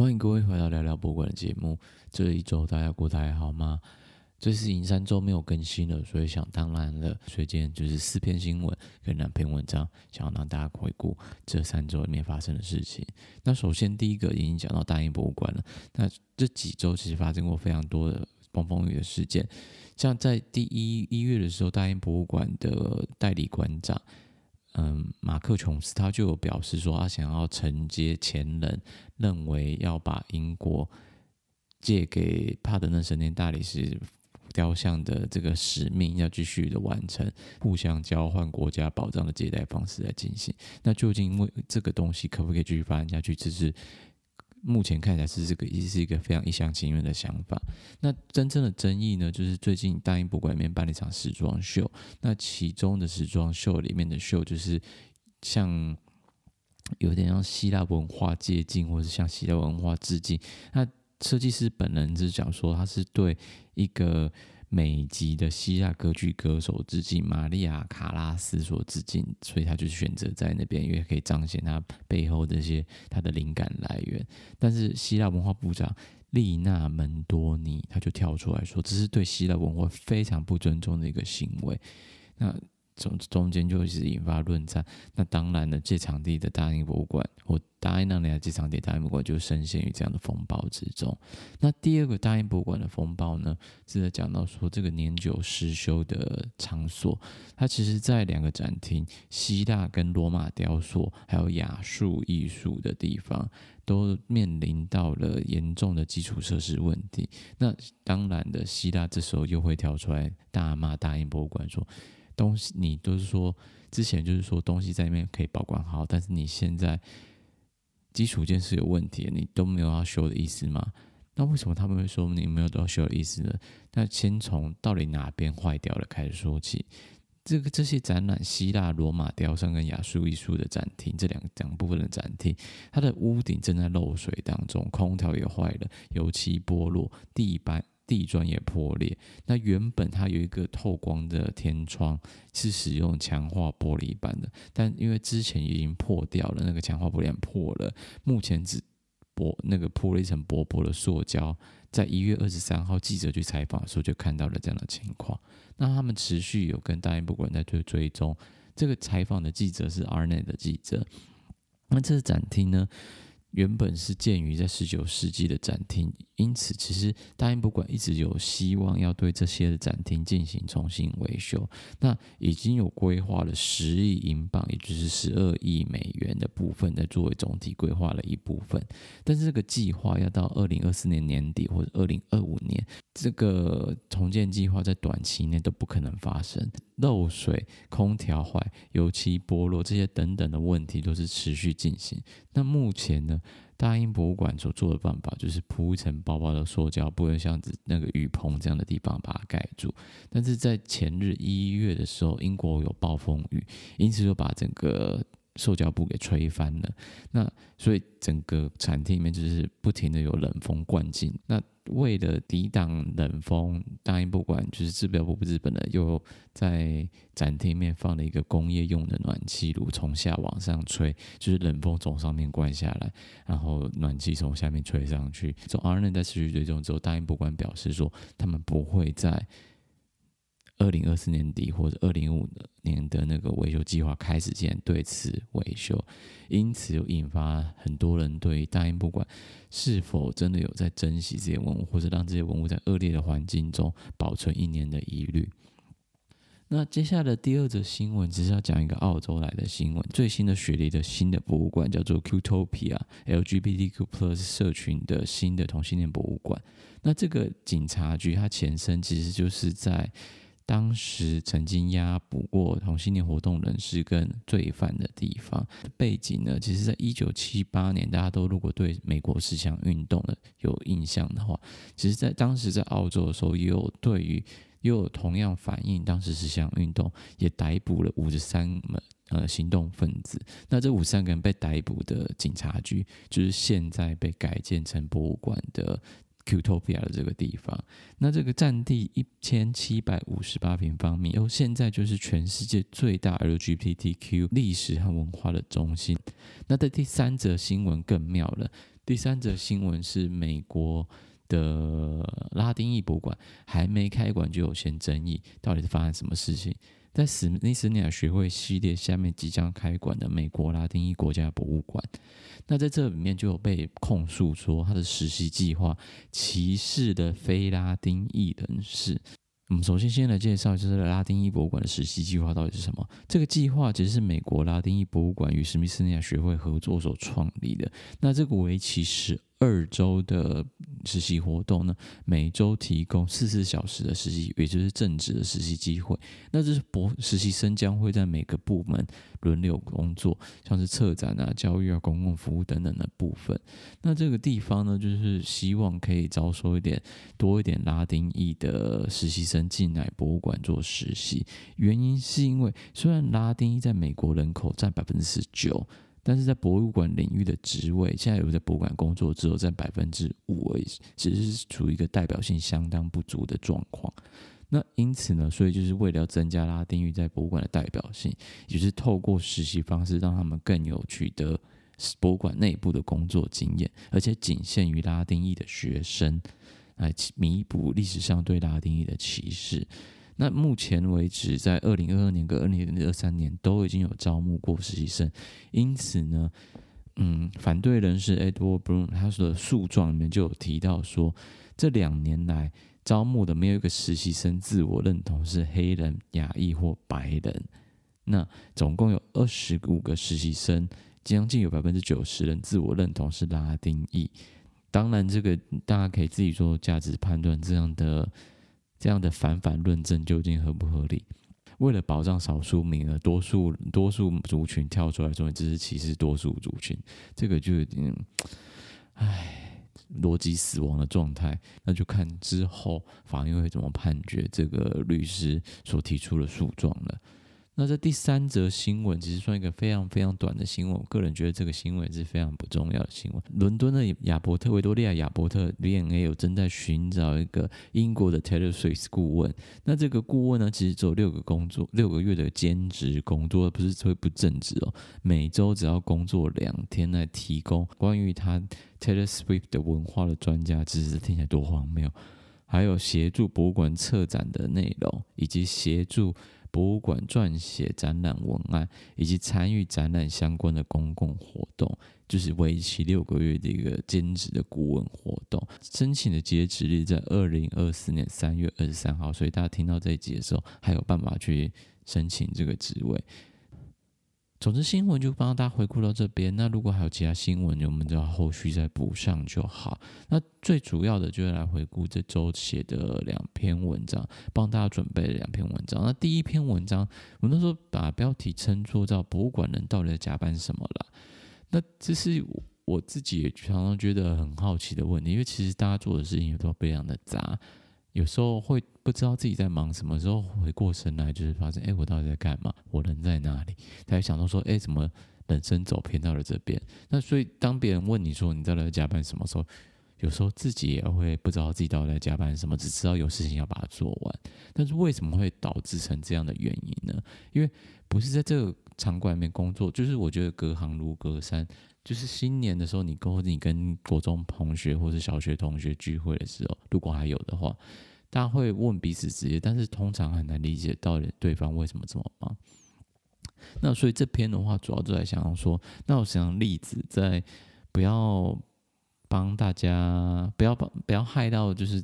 欢迎各位回到聊聊博物馆的节目。这一周大家过得还好吗？这是已经三周没有更新了，所以想当然了，所以今天就是四篇新闻跟两篇文章，想要让大家回顾这三周里面发生的事情。那首先第一个已经讲到大英博物馆了。那这几周其实发生过非常多的风风雨的事件，像在第一一月的时候，大英博物馆的代理馆长。嗯，马克琼斯他就有表示说，他想要承接前人认为要把英国借给帕德嫩神殿大理石雕像的这个使命，要继续的完成，互相交换国家宝藏的借贷方式来进行。那究竟因为这个东西可不可以继续发展下去？这是。目前看起来是这个，也是一个非常一厢情愿的想法。那真正的争议呢，就是最近大英博物馆里面办了一场时装秀。那其中的时装秀里面的秀，就是像有点像希腊文化接近，或者是向希腊文化致敬。那设计师本人是讲说，他是对一个。美籍的希腊歌剧歌手致敬，玛利亚卡拉斯所致敬，所以他就选择在那边，因为可以彰显他背后这些他的灵感来源。但是希腊文化部长丽娜门多尼他就跳出来说，这是对希腊文化非常不尊重的一个行为。那。中中间就一直引发论战，那当然了，借场地的大英博物馆，我答应让你来借场地，大英博物馆就深陷于这样的风暴之中。那第二个大英博物馆的风暴呢，是在讲到说这个年久失修的场所，它其实在两个展厅，希腊跟罗马雕塑，还有亚述艺术的地方，都面临到了严重的基础设施问题。那当然的，希腊这时候又会跳出来大骂大英博物馆说。东西你都是说之前就是说东西在里面可以保管好，但是你现在基础件是有问题，你都没有要修的意思吗？那为什么他们会说你没有都要修的意思呢？那先从到底哪边坏掉了开始说起。这个这些展览，希腊、罗马雕像跟亚述艺术的展厅，这两两部分的展厅，它的屋顶正在漏水当中，空调也坏了，油漆剥落，地板。地砖也破裂。那原本它有一个透光的天窗，是使用强化玻璃板的，但因为之前已经破掉了，那个强化玻璃板破了，目前只薄那个铺了一层薄薄的塑胶。在一月二十三号，记者去采访的时候就看到了这样的情况。那他们持续有跟大英博物馆在追追踪。这个采访的记者是 Arnet 的记者。那这个展厅呢？原本是建于在十九世纪的展厅，因此其实大英博物馆一直有希望要对这些的展厅进行重新维修。那已经有规划了十亿英镑，也就是十二亿美元的部分，在作为总体规划的一部分。但是这个计划要到二零二四年年底或者二零二五年，这个重建计划在短期内都不可能发生。漏水、空调坏、油漆剥落这些等等的问题都是持续进行。那目前呢，大英博物馆所做的办法就是铺一层薄薄的塑胶不会，像那个雨棚这样的地方把它盖住。但是在前日一月的时候，英国有暴风雨，因此就把整个塑胶布给吹翻了。那所以整个展厅里面就是不停的有冷风灌进。那为了抵挡冷风，大英博物馆就是制表部日本的，又在展厅面放了一个工业用的暖气炉，从下往上吹，就是冷风从上面灌下来，然后暖气从下面吹上去。从 R N 在持续追踪之后，大英博物馆表示说，他们不会在。二零二四年底或者二零五年的那个维修计划开始前对此维修，因此又引发很多人对大英博物馆是否真的有在珍惜这些文物，或者让这些文物在恶劣的环境中保存一年的疑虑。那接下来的第二则新闻只是要讲一个澳洲来的新闻，最新的雪梨的新的博物馆叫做 Qtopia LGBTQ+ Plus 社群的新的同性恋博物馆。那这个警察局它前身其实就是在。当时曾经押捕过同性恋活动人士跟罪犯的地方背景呢，其实在一九七八年，大家都如果对美国十项运动的有印象的话，其实在当时在澳洲的时候，也有对于也有同样反映当时十项运动，也逮捕了五十三名呃行动分子。那这五十三个人被逮捕的警察局，就是现在被改建成博物馆的。Qtopia 的这个地方，那这个占地一千七百五十八平方米，然后现在就是全世界最大 LGBTQ 历史和文化的中心。那的第三则新闻更妙了。第三则新闻是美国的拉丁裔博物馆还没开馆就有些争议，到底是发生什么事情？在史密斯尼亚学会系列下面即将开馆的美国拉丁裔国家博物馆，那在这里面就有被控诉说他的实习计划歧视的非拉丁裔人士。我们首先先来介绍，就是拉丁裔博物馆的实习计划到底是什么？这个计划其实是美国拉丁裔博物馆与史密斯尼亚学会合作所创立的。那这个为期十二周的实习活动呢，每周提供四十小时的实习，也就是正职的实习机会。那这是博实习生将会在每个部门轮流工作，像是策展啊、教育啊、公共服务等等的部分。那这个地方呢，就是希望可以招收一点多一点拉丁裔的实习生进来博物馆做实习。原因是因为虽然拉丁裔在美国人口占百分之十九。但是在博物馆领域的职位，现在有在博物馆工作只有占百分之五而已，其实是处于一个代表性相当不足的状况。那因此呢，所以就是为了要增加拉丁裔在博物馆的代表性，也就是透过实习方式让他们更有取得博物馆内部的工作经验，而且仅限于拉丁裔的学生，来弥补历史上对拉丁裔的歧视。那目前为止，在二零二二年跟二零二三年都已经有招募过实习生，因此呢，嗯，反对人士 Edward Bloom 他说的诉状里面就有提到说，这两年来招募的没有一个实习生自我认同是黑人、亚裔或白人。那总共有二十五个实习生，将近有百分之九十人自我认同是拉丁裔。当然，这个大家可以自己做价值判断，这样的。这样的反反论证究竟合不合理？为了保障少数名额，多数多数族群跳出来说，这是歧视多数族群，这个就有点，唉，逻辑死亡的状态。那就看之后法院会怎么判决这个律师所提出的诉状了。那这第三则新闻其实算一个非常非常短的新闻，我个人觉得这个新闻是非常不重要的新闻。伦敦的亚伯特维多利亚亚伯特 V&A 有正在寻找一个英国的 Taylor Swift 顾问。那这个顾问呢，其实只有六个工作六个月的兼职工作，不是说不正职哦。每周只要工作两天来提供关于他 Taylor Swift 的文化的专家知识，听起来多荒谬！还有协助博物馆策展的内容，以及协助。博物馆撰写展览文案，以及参与展览相关的公共活动，就是为期六个月的一个兼职的顾问活动。申请的截止日在二零二四年三月二十三号，所以大家听到这一集的时候，还有办法去申请这个职位。总之，新闻就帮大家回顾到这边。那如果还有其他新闻，我们就要后续再补上就好。那最主要的就是来回顾这周写的两篇文章，帮大家准备了两篇文章。那第一篇文章，我们那时候把标题称作叫“博物馆人到底在加班什么”了。那这是我自己也常常觉得很好奇的问题，因为其实大家做的事情都非常的杂。有时候会不知道自己在忙什么，时候回过神来，就是发现，哎，我到底在干嘛？我人在哪里？才想到说，哎，怎么人生走偏到了这边？那所以，当别人问你说你到底在加班什么时候，有时候自己也会不知道自己到底在加班什么，只知道有事情要把它做完。但是为什么会导致成这样的原因呢？因为不是在这个场馆里面工作，就是我觉得隔行如隔山。就是新年的时候，你跟你跟国中同学或是小学同学聚会的时候，如果还有的话，大家会问彼此职业，但是通常很难理解到底对方为什么这么忙。那所以这篇的话，主要就在想要说，那我想例子，在不要帮大家，不要帮不要害到就是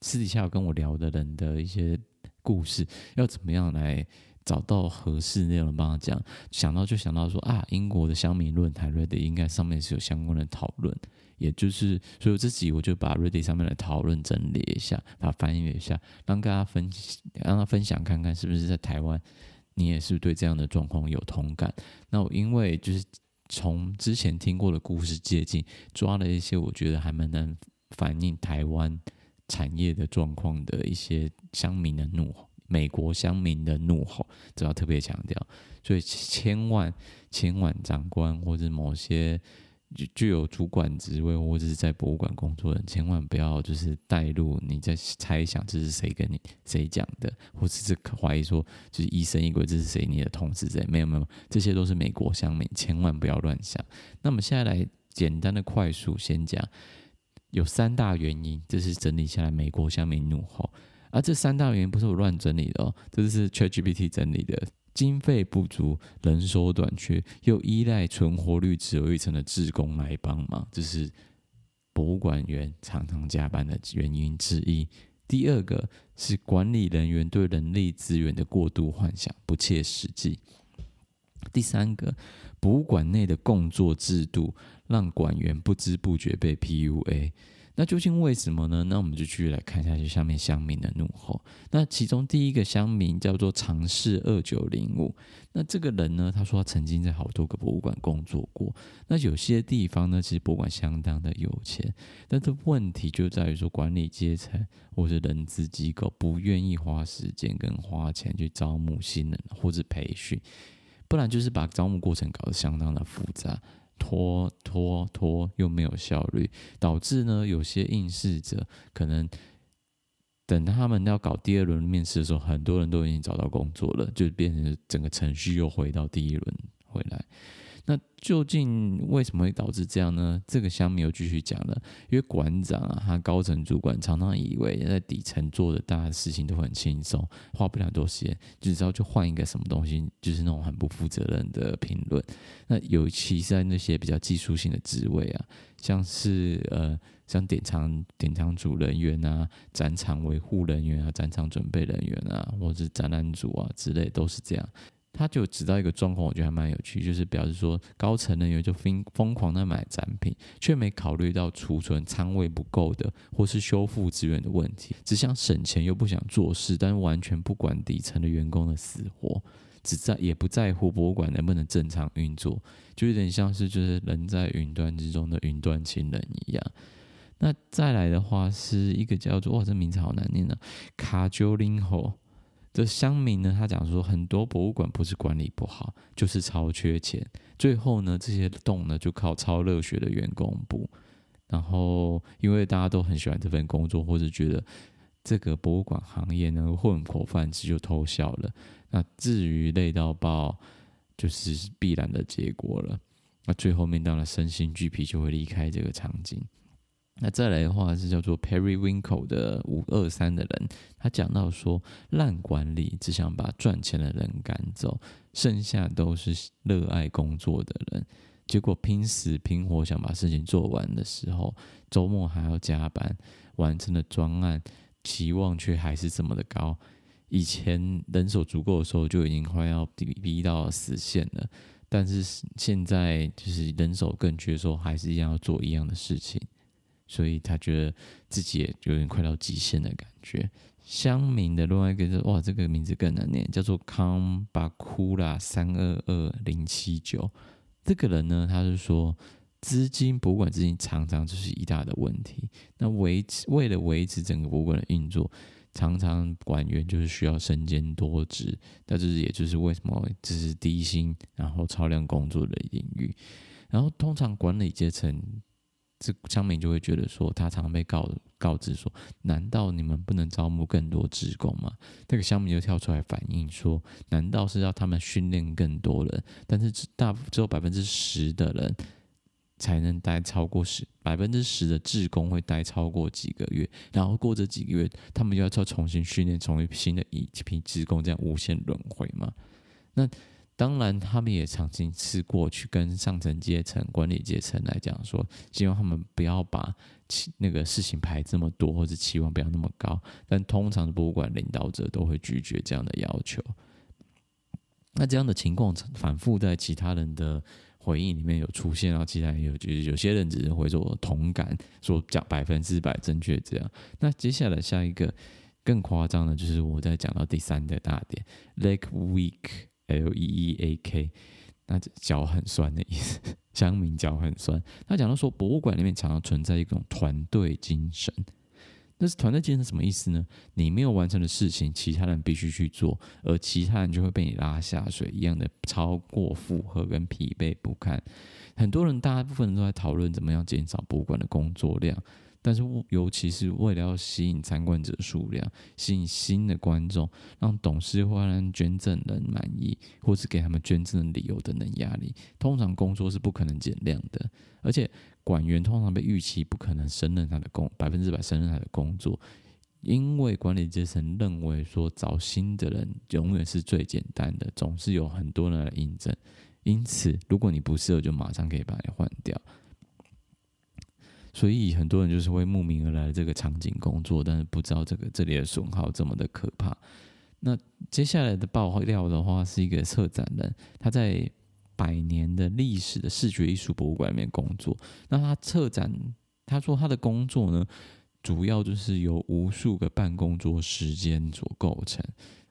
私底下有跟我聊的人的一些故事，要怎么样来。找到合适内容帮他讲，想到就想到说啊，英国的乡民论坛 Reddit 应该上面是有相关的讨论，也就是所以这集我就把 Reddit 上面的讨论整理一下，把它翻译一下，让大家分享让他分享看看是不是在台湾，你也是对这样的状况有同感。那我因为就是从之前听过的故事借镜，抓了一些我觉得还蛮能反映台湾产业的状况的一些乡民的怒吼。美国乡民的怒吼，这要特别强调，所以千万千万长官或者某些具具有主管职位或者是在博物馆工作的人，千万不要就是带入你在猜想这是谁跟你谁讲的，或者是怀疑说就是疑神疑鬼这是谁你的同事谁？没有没有，这些都是美国乡民，千万不要乱想。那么现在来简单的快速先讲，有三大原因，这是整理下来美国乡民怒吼，啊、这三大原因不是我乱整理的哦，这是 ChatGPT 整理的。经费不足、人手短缺，又依赖存活率只有一成的志工来帮忙，这是博物馆员常常加班的原因之一。第二个是管理人员对人力资源的过度幻想，不切实际。第三个，博物馆内的工作制度让馆员不知不觉被 PUA。那究竟为什么呢？那我们就继续来看下去下面乡民的怒吼。那其中第一个乡民叫做尝试二九零五。那这个人呢，他说他曾经在好多个博物馆工作过。那有些地方呢，其实博物馆相当的有钱，但是问题就在于说管理阶层或是人资机构不愿意花时间跟花钱去招募新人或者培训，不然就是把招募过程搞得相当的复杂。拖拖拖又没有效率，导致呢有些应试者可能等他们要搞第二轮面试的时候，很多人都已经找到工作了，就变成整个程序又回到第一轮回来。那究竟为什么会导致这样呢？这个乡民又继续讲了，因为馆长啊，他高层主管常常以为在底层做的大的事情都很轻松，花不了多时间，就知道就换一个什么东西，就是那种很不负责任的评论。那尤其是在那些比较技术性的职位啊，像是呃，像典藏典藏组人员啊、展场维护人员啊、展场准备人员啊，或者是展览组啊之类，都是这样。他就知道一个状况，我觉得还蛮有趣，就是表示说高层人员就疯疯狂的买展品，却没考虑到储存仓位不够的，或是修复资源的问题，只想省钱又不想做事，但完全不管底层的员工的死活，只在也不在乎博物馆能不能正常运作，就有点像是就是人在云端之中的云端情人一样。那再来的话是一个叫做哇，这名字好难念啊，卡丘林吼。这乡民呢，他讲说，很多博物馆不是管理不好，就是超缺钱。最后呢，这些洞呢，就靠超热血的员工补。然后，因为大家都很喜欢这份工作，或者觉得这个博物馆行业呢，混口饭吃就偷笑了。那至于累到爆，就是必然的结果了。那最后面当然身心俱疲，就会离开这个场景。那再来的话是叫做 Perry Winkle 的五二三的人，他讲到说，烂管理只想把赚钱的人赶走，剩下都是热爱工作的人，结果拼死拼活想把事情做完的时候，周末还要加班，完成的专案期望却还是这么的高。以前人手足够的时候就已经快要逼逼到死线了，但是现在就是人手更缺的时候，还是一样要做一样的事情。所以他觉得自己也有点快到极限的感觉。乡民的另外一个是哇，这个名字更难念，叫做康巴库拉三二二零七九。这个人呢，他是说资金博物馆资金常常就是一大的问题。那维持为了维持整个博物馆的运作，常常馆员就是需要身兼多职。那这是也就是为什么这是低薪然后超量工作的领域。然后通常管理阶层。这乡民就会觉得说，他常常被告告知说，难道你们不能招募更多职工吗？那个乡民就跳出来反映说，难道是要他们训练更多人？但是只大只有百分之十的人才能待超过十，百分之十的职工会待超过几个月，然后过这几个月，他们又要再重新训练，成为新的一批职工，这样无限轮回嘛？那。当然，他们也曾经试过去跟上层阶层、管理阶层来讲说，希望他们不要把那个事情排这么多，或者期望不要那么高。但通常博物馆领导者都会拒绝这样的要求。那这样的情况反复在其他人的回应里面有出现，然后其他人有就是有些人只是会说同感，说讲百分之百正确这样。那接下来下一个更夸张的，就是我在讲到第三个大点，Lake Week。L E E A K，那脚很酸的意思，乡民脚很酸。他讲到说，博物馆里面常常存在一种团队精神。那是团队精神什么意思呢？你没有完成的事情，其他人必须去做，而其他人就会被你拉下水一样的超过负荷跟疲惫不堪。很多人，大部分人都在讨论怎么样减少博物馆的工作量。但是尤其是为了要吸引参观者数量，吸引新的观众，让董事会让捐赠人满意，或是给他们捐赠的理由等等压力，通常工作是不可能减量的。而且馆员通常被预期不可能胜任他的工百分之百胜任他的工作。因为管理阶层认为说，找新的人永远是最简单的，总是有很多人来应征，因此如果你不适合，就马上可以把你换掉。所以很多人就是会慕名而来这个场景工作，但是不知道这个这里的损耗这么的可怕。那接下来的爆料的话，是一个策展人，他在百年的历史的视觉艺术博物馆里面工作。那他策展，他说他的工作呢，主要就是由无数个办公桌时间所构成，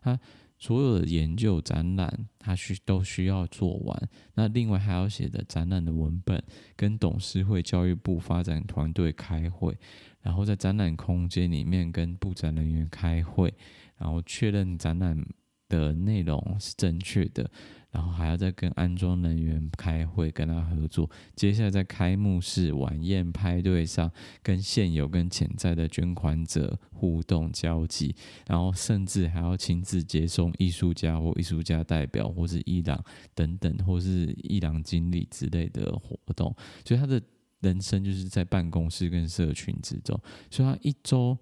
他所有的研究展览，他需都需要做完。那另外还要写的展览的文本，跟董事会、教育部发展团队开会，然后在展览空间里面跟布展人员开会，然后确认展览的内容是正确的。然后还要再跟安装人员开会，跟他合作。接下来在开幕式、晚宴、派对上，跟现有跟潜在的捐款者互动交际，然后甚至还要亲自接送艺术家或艺术家代表，或是伊朗等等，或是伊朗经理之类的活动。所以他的人生就是在办公室跟社群之中。所以他一周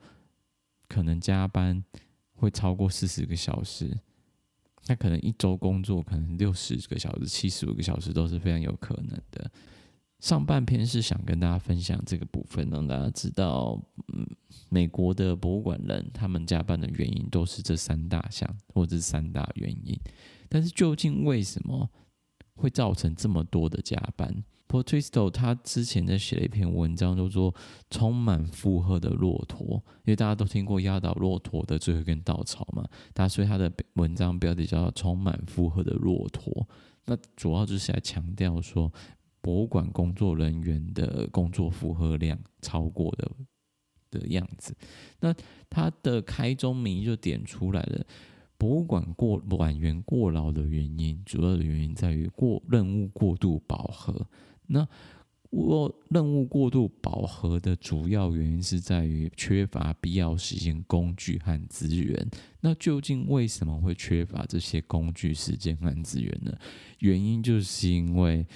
可能加班会超过四十个小时。那可能一周工作可能六十个小时、七十五个小时都是非常有可能的。上半篇是想跟大家分享这个部分，让大家知道，嗯，美国的博物馆人他们加班的原因都是这三大项或者是三大原因。但是究竟为什么会造成这么多的加班？Paul Twisto 他之前在写了一篇文章，叫做《充满负荷的骆驼》，因为大家都听过压倒骆驼的最后一根稻草嘛，他所以他的文章标题叫《充满负荷的骆驼》。那主要就是来强调说，博物馆工作人员的工作负荷量超过的的样子。那他的开宗明义就点出来了，博物馆过馆员过劳的原因，主要的原因在于过任务过度饱和。那我任务过度饱和的主要原因是在于缺乏必要时间、工具和资源。那究竟为什么会缺乏这些工具、时间和资源呢？原因就是因为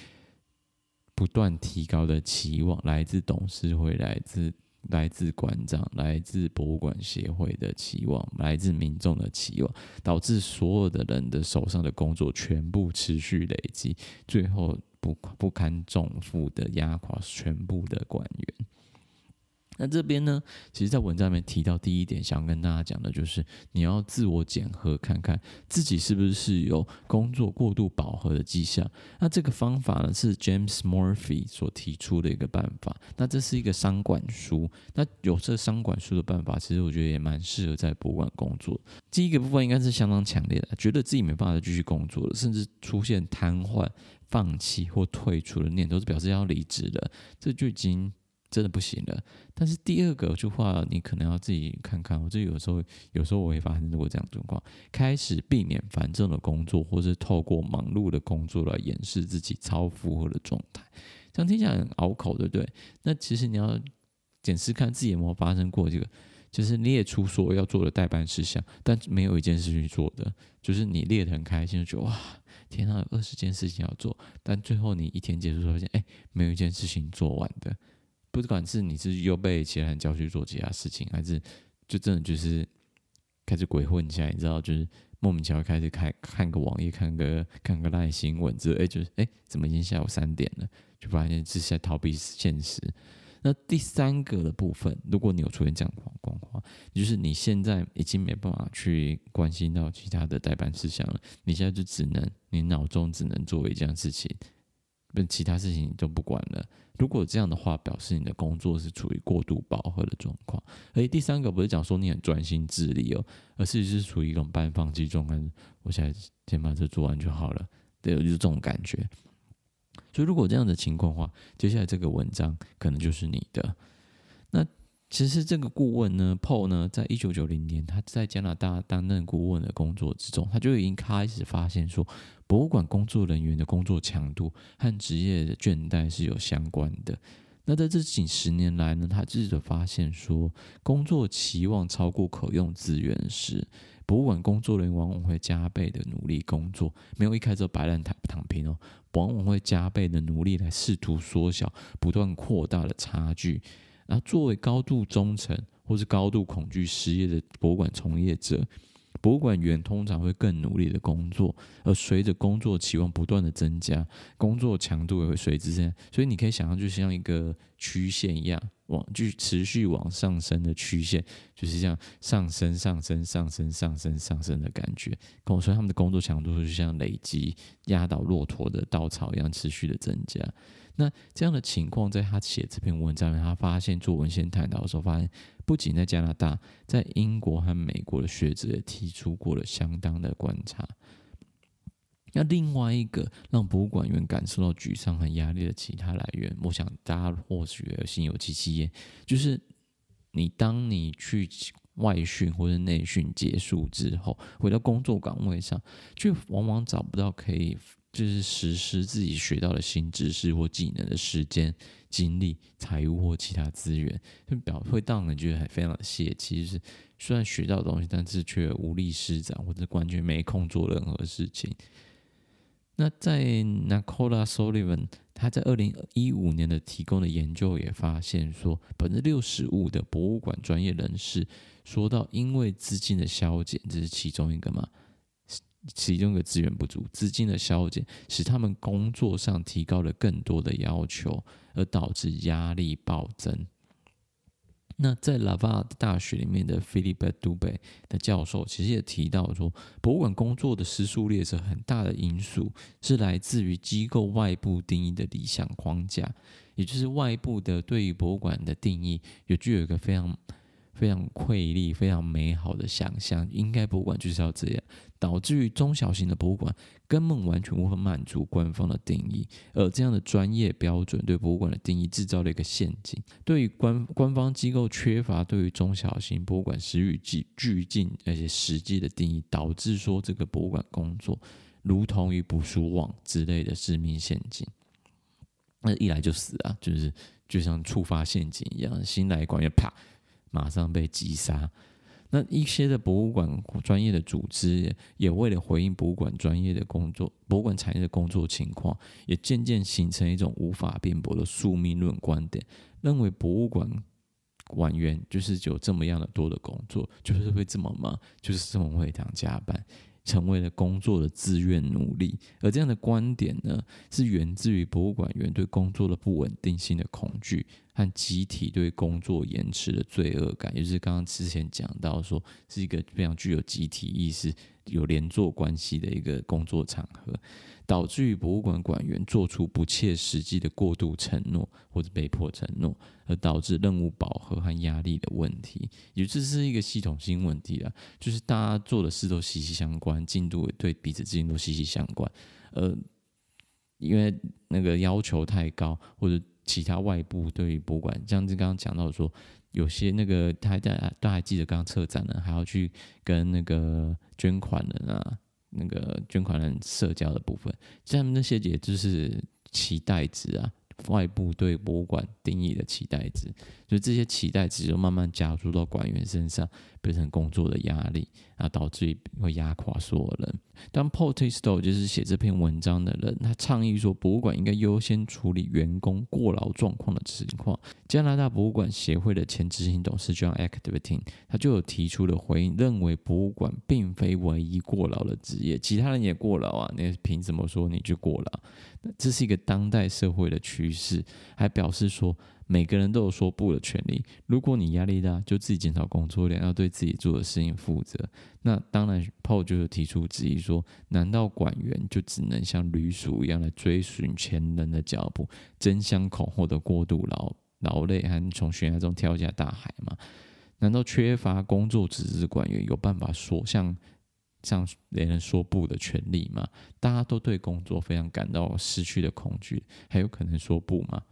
不断提高的期望，来自董事会、来自来自馆长、来自博物馆协会的期望，来自民众的期望，导致所有的人的手上的工作全部持续累积，最后。不不堪重负的压垮全部的官员。那这边呢，其实，在文章里面提到第一点，想跟大家讲的就是，你要自我检核，看看自己是不是有工作过度饱和的迹象。那这个方法呢，是 James Murphy 所提出的一个办法。那这是一个商管书。那有这商管书的办法，其实我觉得也蛮适合在博物馆工作。第一个部分应该是相当强烈的，觉得自己没办法继续工作了，甚至出现瘫痪。放弃或退出的念头，是表示要离职了，这就已经真的不行了。但是第二个句话，你可能要自己看看。我这有时候，有时候我会发生过这样的状况，开始避免繁重的工作，或是透过忙碌的工作来掩饰自己超负荷的状态。这样听起来很拗口，对不对？那其实你要检视看自己有没有发生过这个，就是列出所有要做的待办事项，但没有一件事情做的，就是你列得很开心，就觉得哇。天啊，有二十件事情要做，但最后你一天结束时发现，哎，没有一件事情做完的。不管是你是又被其他人叫去做其他事情，还是就真的就是开始鬼混起来，你知道，就是莫名其妙开始看看个网页，看个看个烂新闻，之后哎，就是哎，怎么已经下午三点了？就发现是在逃避现实。那第三个的部分，如果你有出现这样的状况，就是你现在已经没办法去关心到其他的待办事项了，你现在就只能，你脑中只能做一件事情，那其他事情你都不管了。如果这样的话，表示你的工作是处于过度饱和的状况。而第三个不是讲说你很专心致力哦，而是是处于一种半放弃状态，我现在先把这做完就好了，对，就是这种感觉。所以，如果这样的情况话，接下来这个文章可能就是你的。那其实这个顾问呢，Paul 呢，在一九九零年，他在加拿大担任顾问的工作之中，他就已经开始发现说，博物馆工作人员的工作强度和职业的倦怠是有相关的。那在这几十年来呢，他记者发现说，工作期望超过可用资源时，博物馆工作人员往往会加倍的努力工作，没有一开始就摆烂躺躺平哦，往往会加倍的努力来试图缩小不断扩大的差距。然后，作为高度忠诚或是高度恐惧失业的博物馆从业者。博物馆员通常会更努力的工作，而随着工作期望不断的增加，工作强度也会随之增。所以你可以想象，就像一个曲线一样，往就持续往上升的曲线，就是这样上升、上升、上升、上升、上升的感觉。跟我说，他们的工作强度就像累积压倒骆驼的稻草一样，持续的增加。那这样的情况，在他写这篇文章，他发现做文献探讨的时候，发现不仅在加拿大，在英国和美国的学者也提出过了相当的观察。那另外一个让博物馆员感受到沮丧和压力的其他来源，我想大家或许也心有戚戚焉，就是你当你去外训或者内训结束之后，回到工作岗位上，却往往找不到可以。就是实施自己学到的新知识或技能的时间、精力、财务或其他资源，就表会让人觉得很非常的泄气。就是虽然学到东西，但是却无力施展，或者完全没空做任何事情。那在 Nicola Sullivan 他在二零一五年的提供的研究也发现说，百分之六十五的博物馆专业人士说到，因为资金的削减，这是其中一个嘛。其中一个资源不足，资金的削减使他们工作上提高了更多的要求，而导致压力暴增。那在拉瓦大学里面的 Philip Dubé 的教授其实也提到说，博物馆工作的失速列车很大的因素是来自于机构外部定义的理想框架，也就是外部的对于博物馆的定义，有具有一个非常。非常瑰丽、非常美好的想象，应该博物馆就是要这样，导致于中小型的博物馆根本完全无法满足官方的定义，而这样的专业标准对博物馆的定义制造了一个陷阱。对于官官方机构缺乏对于中小型博物馆实与具俱进而且实际的定义，导致说这个博物馆工作如同于捕鼠网之类的致命陷阱。那一来就死啊，就是就像触发陷阱一样，新来馆员啪。马上被击杀。那一些的博物馆专业的组织也为了回应博物馆专业的工作、博物馆产业的工作情况，也渐渐形成一种无法辩驳的宿命论观点，认为博物馆馆员就是有这么样的多的工作，就是会这么忙，就是这么会这样加班。成为了工作的自愿努力，而这样的观点呢，是源自于博物馆员对工作的不稳定性的恐惧和集体对工作延迟的罪恶感，也就是刚刚之前讲到说，是一个非常具有集体意识、有连坐关系的一个工作场合。导致于博物馆馆员做出不切实际的过度承诺或者被迫承诺，而导致任务饱和和压力的问题，也这是一个系统性问题啊，就是大家做的事都息息相关，进度也对彼此之间都息息相关，呃，因为那个要求太高，或者其他外部对于博物馆，像是刚刚讲到说，有些那个他还大家还记得刚刚策展人还要去跟那个捐款人啊。那个捐款人社交的部分，像那些也就是期待值啊，外部对博物馆定义的期待值，就这些期待值就慢慢加注到馆员身上，变成工作的压力，啊，导致会压垮所有人。当 Paul Twistow 就是写这篇文章的人，他倡议说，博物馆应该优先处理员工过劳状况的情况。加拿大博物馆协会的前执行董事 John Activity 他就有提出了回应，认为博物馆并非唯一过劳的职业，其他人也过劳啊，你凭什么说你就过劳？这是一个当代社会的趋势，还表示说。每个人都有说不的权利。如果你压力大，就自己检讨工作量，要对自己做的事情负责。那当然，Paul 就有提出质疑说：难道管员就只能像旅鼠一样来追寻前人的脚步，争相恐后的过度劳劳累，还从悬崖中跳下大海吗？难道缺乏工作职责的馆员有办法说像像别人说不的权利吗？大家都对工作非常感到失去的恐惧，还有可能说不吗？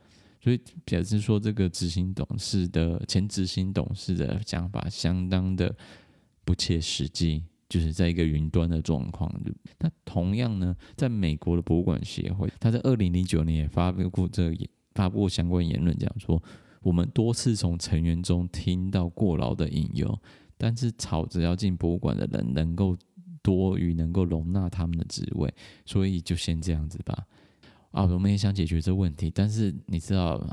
所以表示说，这个执行董事的前执行董事的想法相当的不切实际，就是在一个云端的状况。那同样呢，在美国的博物馆协会，他在二零零九年也发表过这个发布相关言论，讲说我们多次从成员中听到过劳的引诱，但是吵着要进博物馆的人能够多于能够容纳他们的职位，所以就先这样子吧。啊，我们也想解决这问题，但是你知道，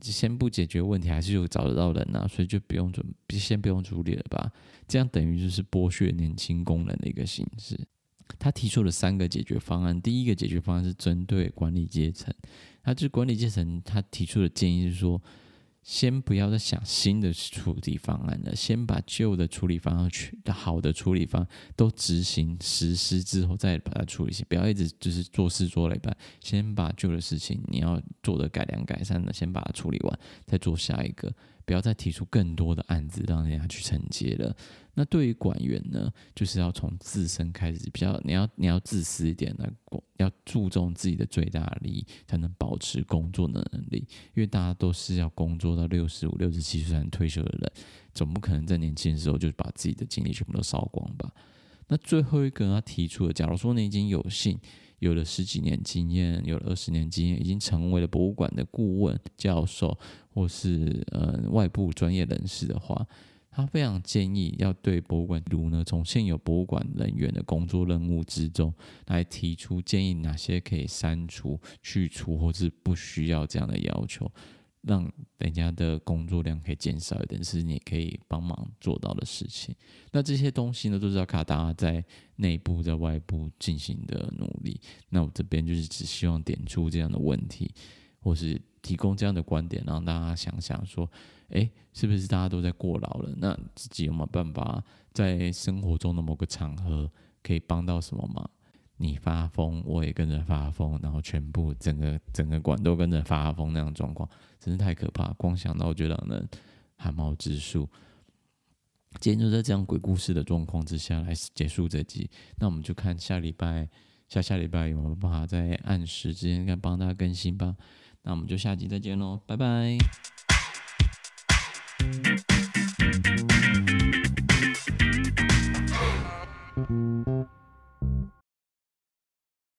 先不解决问题，还是有找得到人呐、所以就不用准，先不用处理了吧。这样等于就是剥削年轻工人的一个形式。他提出了三个解决方案，第一个解决方案是针对管理阶层，他就管理阶层，他提出的建议是说。先不要再想新的处理方案了，先把旧的处理方案去好的处理方案都执行实施之后，再把它处理。不要一直就是做事做了一半，先把旧的事情你要做的改良改善的，先把它处理完，再做下一个。不要再提出更多的案子让人家去承接了。那对于管员呢，就是要从自身开始，比较你要你要自私一点的，要注重自己的最大利益，才能保持工作的能力。因为大家都是要工作到六十五、六十七岁才退休的人，总不可能在年轻的时候就把自己的精力全部都烧光吧？那最后一个他提出的，假如说你已经有幸有了十几年经验，有了二十年经验，已经成为了博物馆的顾问、教授。或是呃外部专业人士的话，他非常建议要对博物馆如呢，从现有博物馆人员的工作任务之中来提出建议，哪些可以删除、去除，或是不需要这样的要求，让人家的工作量可以减少一点，是你可以帮忙做到的事情。那这些东西呢，都是要靠大家在内部、在外部进行的努力。那我这边就是只希望点出这样的问题，或是。提供这样的观点，让大家想想说，诶，是不是大家都在过劳了？那自己有没有办法在生活中的某个场合可以帮到什么忙？你发疯，我也跟着发疯，然后全部整个整个馆都跟着发疯那样状况，真是太可怕。光想到我就让人汗毛直竖。今天就在这样鬼故事的状况之下来结束这集，那我们就看下礼拜、下下礼拜有没有办法在按时之间该帮大家更新吧。那我们就下集再见喽，拜拜。